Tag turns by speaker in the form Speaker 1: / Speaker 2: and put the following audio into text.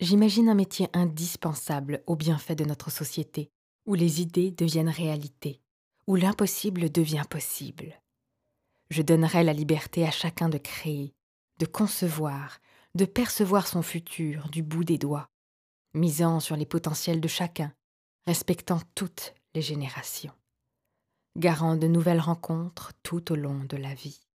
Speaker 1: J'imagine un métier indispensable au bienfait de notre société, où les idées deviennent réalité, où l'impossible devient possible. Je donnerai la liberté à chacun de créer, de concevoir, de percevoir son futur du bout des doigts, misant sur les potentiels de chacun, respectant toutes les générations, garant de nouvelles rencontres tout au long de la vie.